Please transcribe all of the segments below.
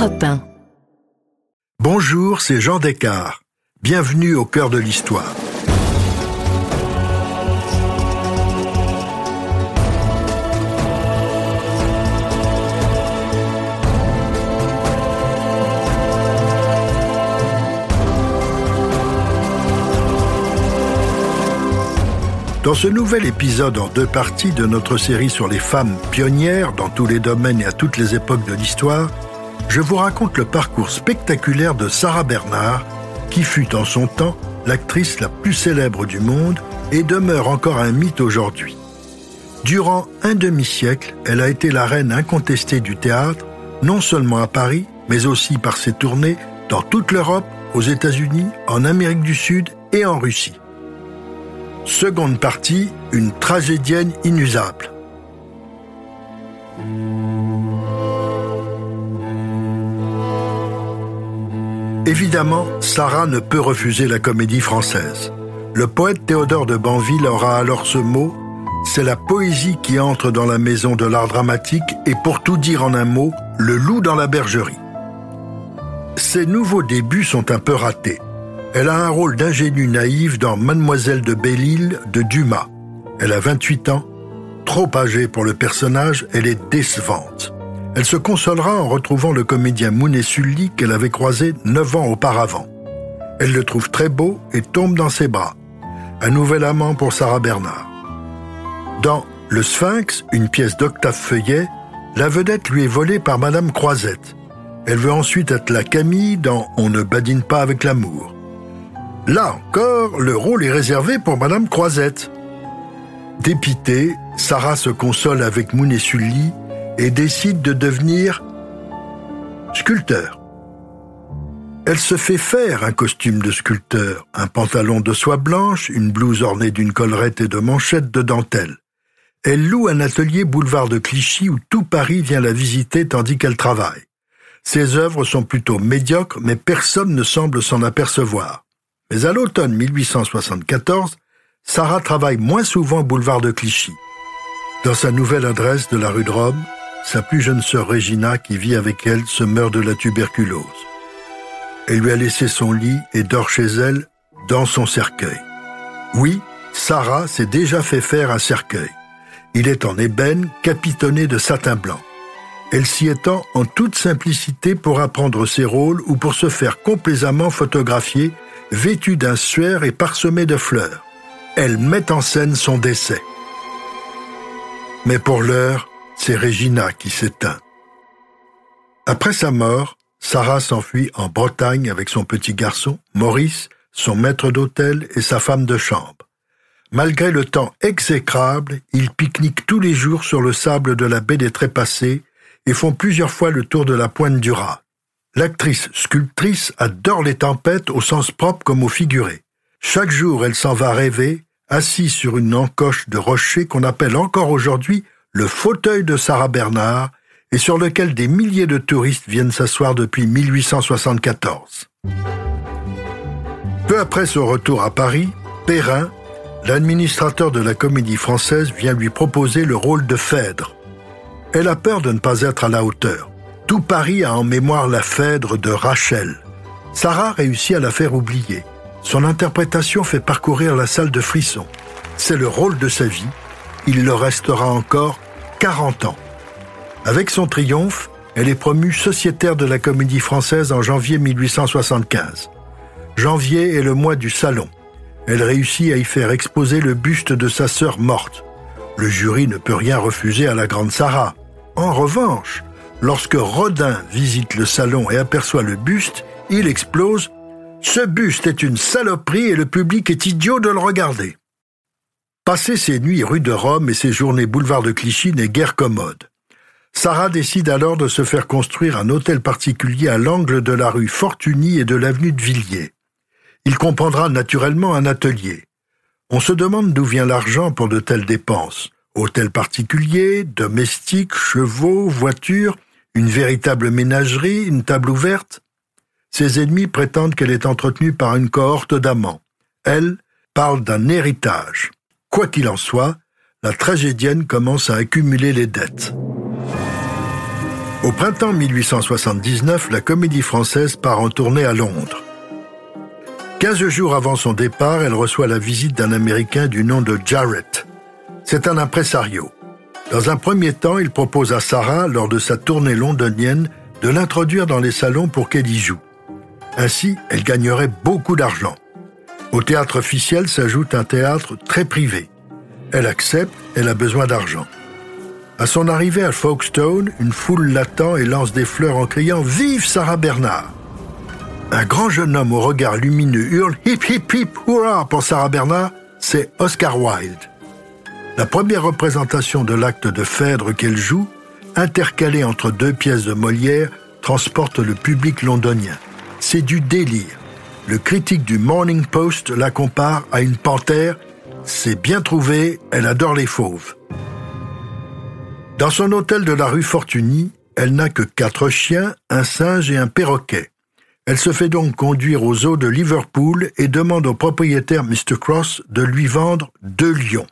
Europe 1. Bonjour, c'est Jean Descartes. Bienvenue au cœur de l'histoire. Dans ce nouvel épisode en deux parties de notre série sur les femmes pionnières dans tous les domaines et à toutes les époques de l'histoire, je vous raconte le parcours spectaculaire de Sarah Bernard, qui fut en son temps l'actrice la plus célèbre du monde et demeure encore un mythe aujourd'hui. Durant un demi-siècle, elle a été la reine incontestée du théâtre, non seulement à Paris, mais aussi par ses tournées dans toute l'Europe, aux États-Unis, en Amérique du Sud et en Russie. Seconde partie, une tragédienne inusable. Évidemment, Sarah ne peut refuser la comédie française. Le poète Théodore de Banville aura alors ce mot c'est la poésie qui entre dans la maison de l'art dramatique et pour tout dire en un mot, le loup dans la bergerie. Ses nouveaux débuts sont un peu ratés. Elle a un rôle d'ingénue naïve dans Mademoiselle de Belle-Île de Dumas. Elle a 28 ans. Trop âgée pour le personnage, elle est décevante. Elle se consolera en retrouvant le comédien Mounet Sully qu'elle avait croisé neuf ans auparavant. Elle le trouve très beau et tombe dans ses bras. Un nouvel amant pour Sarah Bernard. Dans Le Sphinx, une pièce d'Octave Feuillet, la vedette lui est volée par Madame Croisette. Elle veut ensuite être la Camille dans On ne badine pas avec l'amour. Là encore, le rôle est réservé pour Madame Croisette. Dépitée, Sarah se console avec Mounet Sully et décide de devenir sculpteur. Elle se fait faire un costume de sculpteur, un pantalon de soie blanche, une blouse ornée d'une collerette et de manchettes de dentelle. Elle loue un atelier boulevard de Clichy où tout Paris vient la visiter tandis qu'elle travaille. Ses œuvres sont plutôt médiocres, mais personne ne semble s'en apercevoir. Mais à l'automne 1874, Sarah travaille moins souvent boulevard de Clichy. Dans sa nouvelle adresse de la rue de Rome, sa plus jeune sœur Regina, qui vit avec elle, se meurt de la tuberculose. Elle lui a laissé son lit et dort chez elle, dans son cercueil. Oui, Sarah s'est déjà fait faire un cercueil. Il est en ébène, capitonné de satin blanc. Elle s'y étend en toute simplicité pour apprendre ses rôles ou pour se faire complaisamment photographier vêtue d'un suaire et parsemée de fleurs. Elle met en scène son décès. Mais pour l'heure, c'est Regina qui s'éteint. Après sa mort, Sarah s'enfuit en Bretagne avec son petit garçon, Maurice, son maître d'hôtel et sa femme de chambre. Malgré le temps exécrable, ils pique-niquent tous les jours sur le sable de la baie des Trépassés et font plusieurs fois le tour de la pointe du Rat. L'actrice sculptrice adore les tempêtes au sens propre comme au figuré. Chaque jour, elle s'en va rêver, assise sur une encoche de rocher qu'on appelle encore aujourd'hui le fauteuil de Sarah Bernard et sur lequel des milliers de touristes viennent s'asseoir depuis 1874. Peu après son retour à Paris, Perrin, l'administrateur de la comédie française, vient lui proposer le rôle de Phèdre. Elle a peur de ne pas être à la hauteur. Tout Paris a en mémoire la Phèdre de Rachel. Sarah réussit à la faire oublier. Son interprétation fait parcourir la salle de frissons. C'est le rôle de sa vie. Il le restera encore 40 ans. Avec son triomphe, elle est promue sociétaire de la comédie française en janvier 1875. Janvier est le mois du salon. Elle réussit à y faire exposer le buste de sa sœur morte. Le jury ne peut rien refuser à la grande Sarah. En revanche, Lorsque Rodin visite le salon et aperçoit le buste, il explose Ce buste est une saloperie et le public est idiot de le regarder. Passer ses nuits rue de Rome et ses journées boulevard de Clichy n'est guère commode. Sarah décide alors de se faire construire un hôtel particulier à l'angle de la rue Fortuny et de l'avenue de Villiers. Il comprendra naturellement un atelier. On se demande d'où vient l'argent pour de telles dépenses. Hôtel particulier, domestiques, chevaux, voitures, une véritable ménagerie, une table ouverte Ses ennemis prétendent qu'elle est entretenue par une cohorte d'amants. Elle parle d'un héritage. Quoi qu'il en soit, la tragédienne commence à accumuler les dettes. Au printemps 1879, la comédie française part en tournée à Londres. Quinze jours avant son départ, elle reçoit la visite d'un Américain du nom de Jarrett. C'est un impresario. Dans un premier temps, il propose à Sarah, lors de sa tournée londonienne, de l'introduire dans les salons pour qu'elle y joue. Ainsi, elle gagnerait beaucoup d'argent. Au théâtre officiel s'ajoute un théâtre très privé. Elle accepte, elle a besoin d'argent. À son arrivée à Folkestone, une foule l'attend et lance des fleurs en criant Vive Sarah Bernard Un grand jeune homme au regard lumineux hurle Hip hip hip hurrah pour Sarah Bernard, c'est Oscar Wilde. La première représentation de l'acte de Phèdre qu'elle joue, intercalée entre deux pièces de Molière, transporte le public londonien. C'est du délire. Le critique du Morning Post la compare à une panthère. C'est bien trouvé, elle adore les fauves. Dans son hôtel de la rue Fortuny, elle n'a que quatre chiens, un singe et un perroquet. Elle se fait donc conduire aux eaux de Liverpool et demande au propriétaire Mr. Cross de lui vendre deux lions.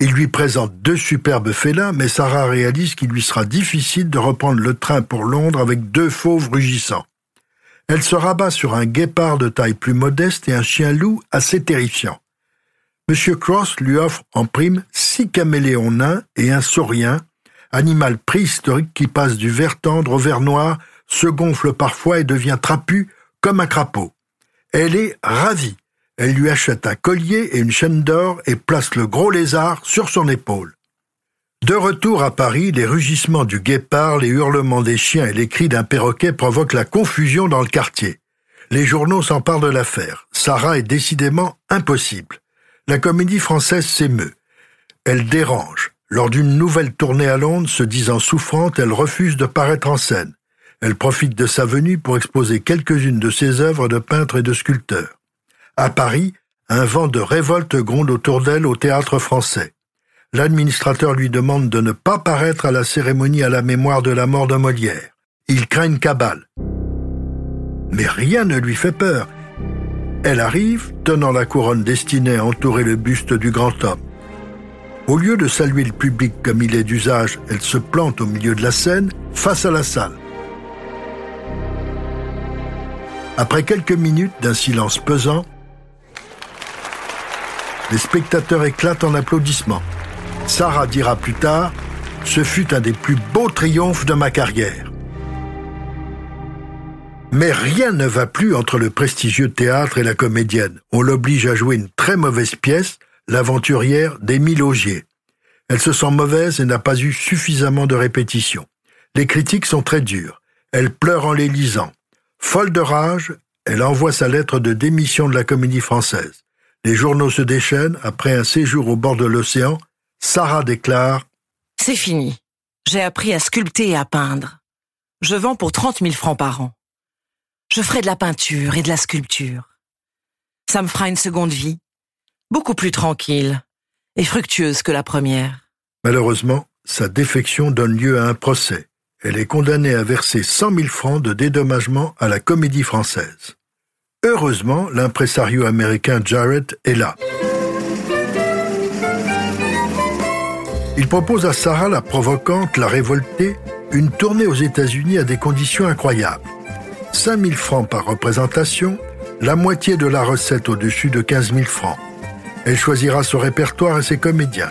Il lui présente deux superbes félins, mais Sarah réalise qu'il lui sera difficile de reprendre le train pour Londres avec deux fauves rugissants. Elle se rabat sur un guépard de taille plus modeste et un chien-loup assez terrifiant. M. Cross lui offre en prime six caméléons nains et un saurien, animal préhistorique qui passe du vert tendre au vert noir, se gonfle parfois et devient trapu comme un crapaud. Elle est ravie. Elle lui achète un collier et une chaîne d'or et place le gros lézard sur son épaule. De retour à Paris, les rugissements du guépard, les hurlements des chiens et les cris d'un perroquet provoquent la confusion dans le quartier. Les journaux s'emparent de l'affaire. Sarah est décidément impossible. La comédie française s'émeut. Elle dérange. Lors d'une nouvelle tournée à Londres, se disant souffrante, elle refuse de paraître en scène. Elle profite de sa venue pour exposer quelques-unes de ses œuvres de peintre et de sculpteur. À Paris, un vent de révolte gronde autour d'elle au théâtre français. L'administrateur lui demande de ne pas paraître à la cérémonie à la mémoire de la mort de Molière. Il craint une cabale. Mais rien ne lui fait peur. Elle arrive, tenant la couronne destinée à entourer le buste du grand homme. Au lieu de saluer le public comme il est d'usage, elle se plante au milieu de la scène, face à la salle. Après quelques minutes d'un silence pesant, les spectateurs éclatent en applaudissements. Sarah dira plus tard, ce fut un des plus beaux triomphes de ma carrière. Mais rien ne va plus entre le prestigieux théâtre et la comédienne. On l'oblige à jouer une très mauvaise pièce, l'aventurière d'Émile Augier. Elle se sent mauvaise et n'a pas eu suffisamment de répétitions. Les critiques sont très dures. Elle pleure en les lisant. Folle de rage, elle envoie sa lettre de démission de la comédie française. Les journaux se déchaînent. Après un séjour au bord de l'océan, Sarah déclare C'est fini. J'ai appris à sculpter et à peindre. Je vends pour 30 000 francs par an. Je ferai de la peinture et de la sculpture. Ça me fera une seconde vie, beaucoup plus tranquille et fructueuse que la première. Malheureusement, sa défection donne lieu à un procès. Elle est condamnée à verser 100 000 francs de dédommagement à la comédie française. Heureusement, l'impresario américain Jarrett est là. Il propose à Sarah la provocante, la révoltée, une tournée aux États-Unis à des conditions incroyables. 5 000 francs par représentation, la moitié de la recette au-dessus de 15 000 francs. Elle choisira son répertoire et ses comédiens.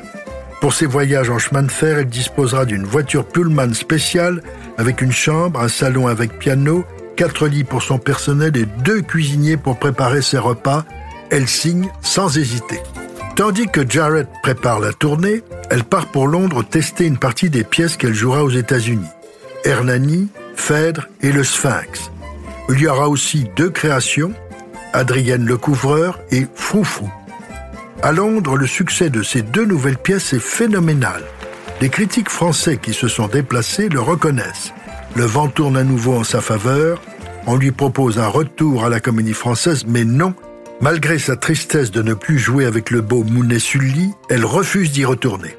Pour ses voyages en chemin de fer, elle disposera d'une voiture Pullman spéciale avec une chambre, un salon avec piano, quatre lits pour son personnel et deux cuisiniers pour préparer ses repas. Elle signe sans hésiter. Tandis que Jarrett prépare la tournée, elle part pour Londres tester une partie des pièces qu'elle jouera aux États-Unis. Hernani, Phèdre et le Sphinx. Il y aura aussi deux créations, Adrienne le Couvreur et Froufrou. À Londres, le succès de ces deux nouvelles pièces est phénoménal. Les critiques français qui se sont déplacés le reconnaissent. Le vent tourne à nouveau en sa faveur. On lui propose un retour à la comédie française, mais non. Malgré sa tristesse de ne plus jouer avec le beau Mounet Sully, elle refuse d'y retourner.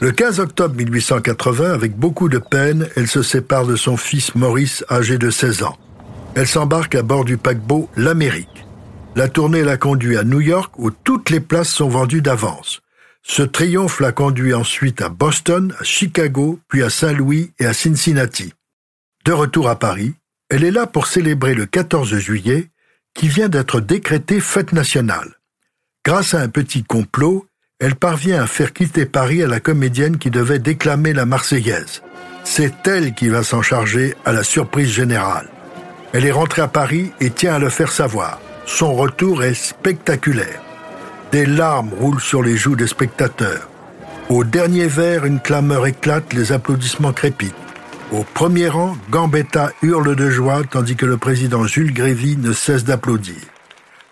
Le 15 octobre 1880, avec beaucoup de peine, elle se sépare de son fils Maurice, âgé de 16 ans. Elle s'embarque à bord du paquebot L'Amérique. La tournée la conduit à New York où toutes les places sont vendues d'avance. Ce triomphe l'a conduit ensuite à Boston, à Chicago, puis à Saint-Louis et à Cincinnati. De retour à Paris, elle est là pour célébrer le 14 juillet, qui vient d'être décrété fête nationale. Grâce à un petit complot, elle parvient à faire quitter Paris à la comédienne qui devait déclamer la Marseillaise. C'est elle qui va s'en charger à la surprise générale. Elle est rentrée à Paris et tient à le faire savoir. Son retour est spectaculaire. Des larmes roulent sur les joues des spectateurs. Au dernier vers, une clameur éclate, les applaudissements crépitent. Au premier rang, Gambetta hurle de joie tandis que le président Jules Grévy ne cesse d'applaudir.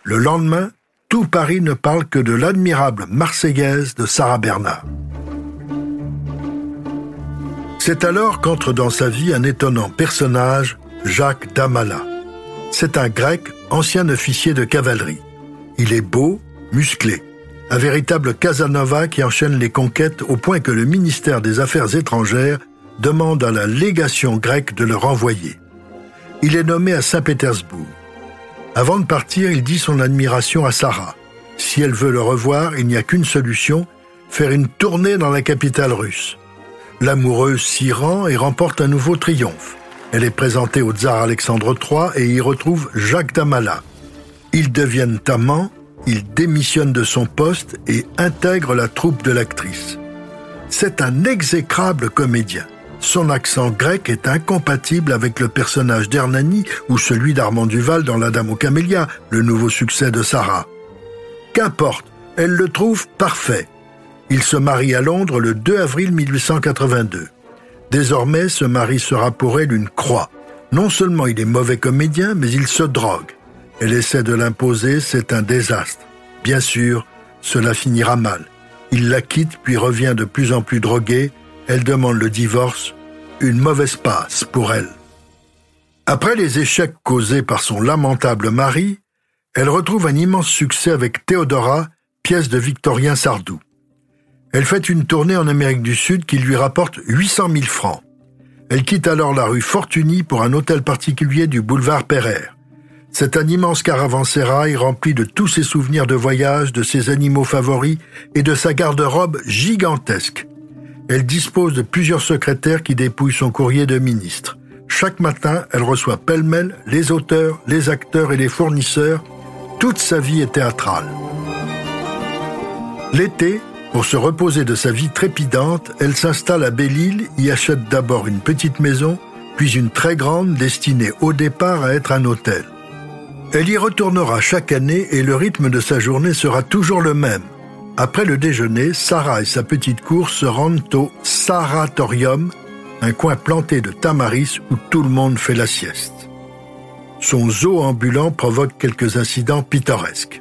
Le lendemain, tout Paris ne parle que de l'admirable Marseillaise de Sarah Bernard. C'est alors qu'entre dans sa vie un étonnant personnage, Jacques Damala. C'est un grec, ancien officier de cavalerie. Il est beau, musclé. Un véritable Casanova qui enchaîne les conquêtes au point que le ministère des Affaires étrangères demande à la légation grecque de le renvoyer. Il est nommé à Saint-Pétersbourg. Avant de partir, il dit son admiration à Sarah. Si elle veut le revoir, il n'y a qu'une solution, faire une tournée dans la capitale russe. L'amoureuse s'y rend et remporte un nouveau triomphe. Elle est présentée au tsar Alexandre III et y retrouve Jacques Damala. Ils deviennent amants, il démissionne de son poste et intègre la troupe de l'actrice. C'est un exécrable comédien. Son accent grec est incompatible avec le personnage d'Hernani ou celui d'Armand Duval dans La Dame aux Camélias, le nouveau succès de Sarah. Qu'importe, elle le trouve parfait. Il se marie à Londres le 2 avril 1882. Désormais, ce mari sera pour elle une croix. Non seulement il est mauvais comédien, mais il se drogue. Elle essaie de l'imposer, c'est un désastre. Bien sûr, cela finira mal. Il la quitte puis revient de plus en plus drogué. Elle demande le divorce. Une mauvaise passe pour elle. Après les échecs causés par son lamentable mari, elle retrouve un immense succès avec Théodora, pièce de Victorien Sardou. Elle fait une tournée en Amérique du Sud qui lui rapporte 800 000 francs. Elle quitte alors la rue Fortuny pour un hôtel particulier du boulevard Pereire. C'est un immense caravansérail rempli de tous ses souvenirs de voyage, de ses animaux favoris et de sa garde-robe gigantesque. Elle dispose de plusieurs secrétaires qui dépouillent son courrier de ministre. Chaque matin, elle reçoit pêle-mêle les auteurs, les acteurs et les fournisseurs. Toute sa vie est théâtrale. L'été, pour se reposer de sa vie trépidante, elle s'installe à Belle-Île, y achète d'abord une petite maison, puis une très grande destinée au départ à être un hôtel. Elle y retournera chaque année et le rythme de sa journée sera toujours le même. Après le déjeuner, Sarah et sa petite cour se rendent au Saratorium, un coin planté de tamaris où tout le monde fait la sieste. Son zoo ambulant provoque quelques incidents pittoresques.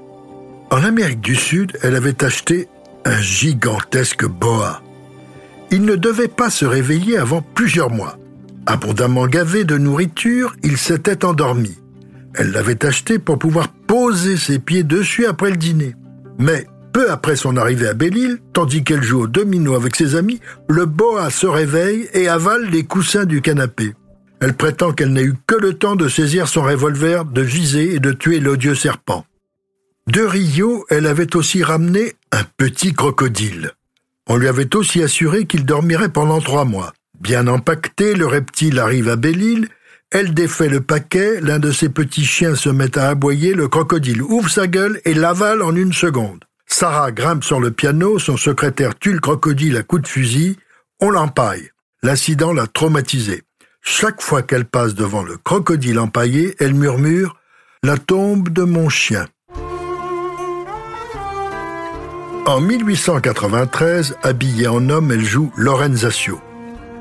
En Amérique du Sud, elle avait acheté un gigantesque boa. Il ne devait pas se réveiller avant plusieurs mois. Abondamment gavé de nourriture, il s'était endormi. Elle l'avait acheté pour pouvoir poser ses pieds dessus après le dîner. Mais peu après son arrivée à Belle-Île, tandis qu'elle joue au domino avec ses amis, le boa se réveille et avale les coussins du canapé. Elle prétend qu'elle n'a eu que le temps de saisir son revolver, de viser et de tuer l'odieux serpent. De Rio, elle avait aussi ramené un petit crocodile. On lui avait aussi assuré qu'il dormirait pendant trois mois. Bien empaqueté, le reptile arrive à Belle-Île, elle défait le paquet, l'un de ses petits chiens se met à aboyer, le crocodile ouvre sa gueule et l'avale en une seconde. Sarah grimpe sur le piano, son secrétaire tue le crocodile à coups de fusil, on l'empaille. L'incident l'a traumatisée. Chaque fois qu'elle passe devant le crocodile empaillé, elle murmure ⁇ La tombe de mon chien ⁇ En 1893, habillée en homme, elle joue Lorenzaccio.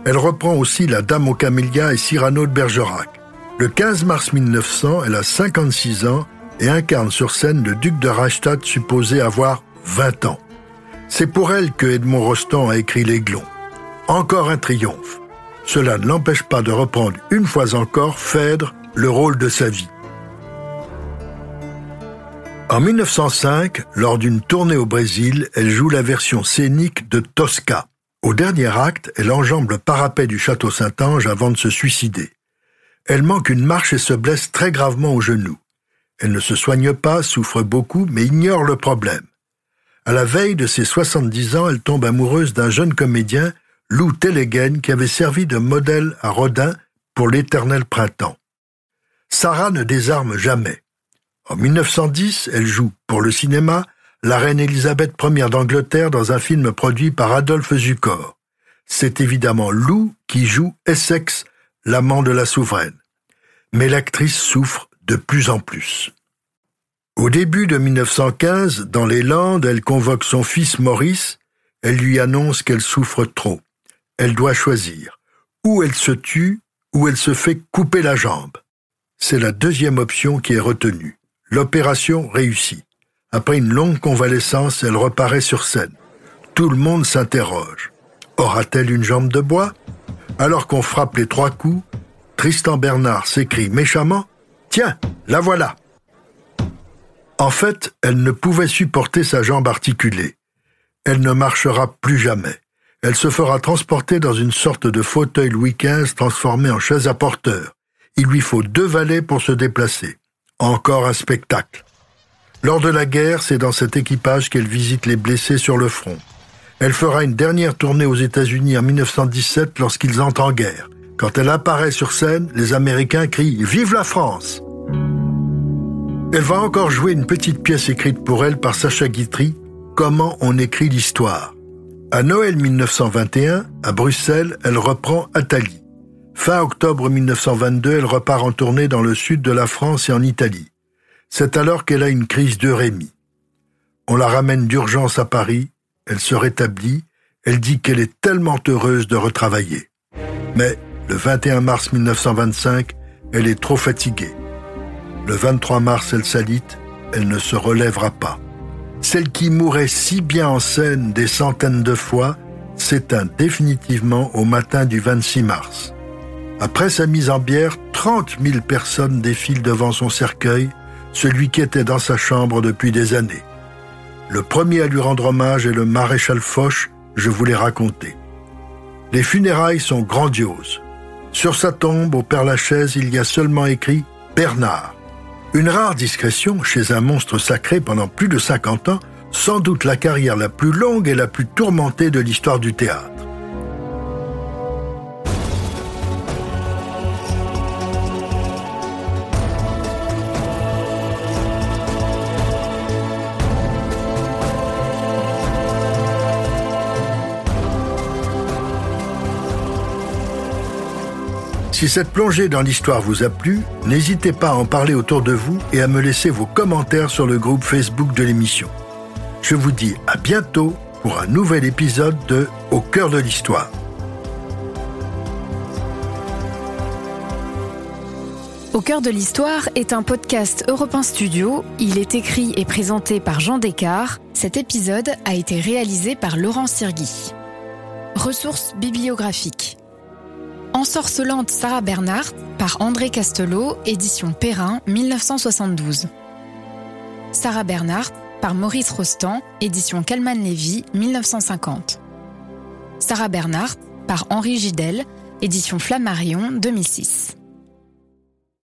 Elle reprend aussi La Dame aux Camélias et Cyrano de Bergerac. Le 15 mars 1900, elle a 56 ans et incarne sur scène le duc de Reichstadt supposé avoir 20 ans. C'est pour elle que Edmond Rostand a écrit L'Aiglon. Encore un triomphe. Cela ne l'empêche pas de reprendre une fois encore Phèdre, le rôle de sa vie. En 1905, lors d'une tournée au Brésil, elle joue la version scénique de Tosca. Au dernier acte, elle enjambe le parapet du château Saint-Ange avant de se suicider. Elle manque une marche et se blesse très gravement au genou. Elle ne se soigne pas, souffre beaucoup, mais ignore le problème. À la veille de ses 70 ans, elle tombe amoureuse d'un jeune comédien, Lou Tellegen, qui avait servi de modèle à Rodin pour l'éternel printemps. Sarah ne désarme jamais. En 1910, elle joue, pour le cinéma, la reine Élisabeth Ier d'Angleterre dans un film produit par Adolphe Zukor. C'est évidemment Lou qui joue Essex, l'amant de la souveraine. Mais l'actrice souffre de plus en plus. Au début de 1915, dans les Landes, elle convoque son fils Maurice, elle lui annonce qu'elle souffre trop. Elle doit choisir. Ou elle se tue, ou elle se fait couper la jambe. C'est la deuxième option qui est retenue. L'opération réussit. Après une longue convalescence, elle reparaît sur scène. Tout le monde s'interroge. Aura-t-elle une jambe de bois? Alors qu'on frappe les trois coups, Tristan Bernard s'écrie méchamment Tiens, la voilà En fait, elle ne pouvait supporter sa jambe articulée. Elle ne marchera plus jamais. Elle se fera transporter dans une sorte de fauteuil Louis XV transformé en chaise à porteur. Il lui faut deux valets pour se déplacer. Encore un spectacle. Lors de la guerre, c'est dans cet équipage qu'elle visite les blessés sur le front. Elle fera une dernière tournée aux États-Unis en 1917 lorsqu'ils entrent en guerre. Quand elle apparaît sur scène, les Américains crient Vive la France Elle va encore jouer une petite pièce écrite pour elle par Sacha Guitry, Comment on écrit l'histoire? À Noël 1921, à Bruxelles, elle reprend Athalie. Fin octobre 1922, elle repart en tournée dans le sud de la France et en Italie. C'est alors qu'elle a une crise d'eurémie. On la ramène d'urgence à Paris, elle se rétablit, elle dit qu'elle est tellement heureuse de retravailler. Mais le 21 mars 1925, elle est trop fatiguée. Le 23 mars, elle s'alite, elle ne se relèvera pas. Celle qui mourait si bien en scène des centaines de fois s'éteint définitivement au matin du 26 mars. Après sa mise en bière, 30 000 personnes défilent devant son cercueil celui qui était dans sa chambre depuis des années. Le premier à lui rendre hommage est le maréchal Foch, je vous l'ai raconté. Les funérailles sont grandioses. Sur sa tombe, au Père-Lachaise, il y a seulement écrit Bernard. Une rare discrétion chez un monstre sacré pendant plus de 50 ans, sans doute la carrière la plus longue et la plus tourmentée de l'histoire du théâtre. Si cette plongée dans l'histoire vous a plu, n'hésitez pas à en parler autour de vous et à me laisser vos commentaires sur le groupe Facebook de l'émission. Je vous dis à bientôt pour un nouvel épisode de Au cœur de l'histoire. Au cœur de l'histoire est un podcast Europe Studio. Il est écrit et présenté par Jean Descartes. Cet épisode a été réalisé par Laurent Sirgui. Ressources bibliographiques. Ensorcelante Sarah Bernhardt par André Castelot, édition Perrin, 1972. Sarah Bernhardt par Maurice Rostand, édition Calman Lévy, 1950. Sarah Bernhardt par Henri Gidel, édition Flammarion, 2006.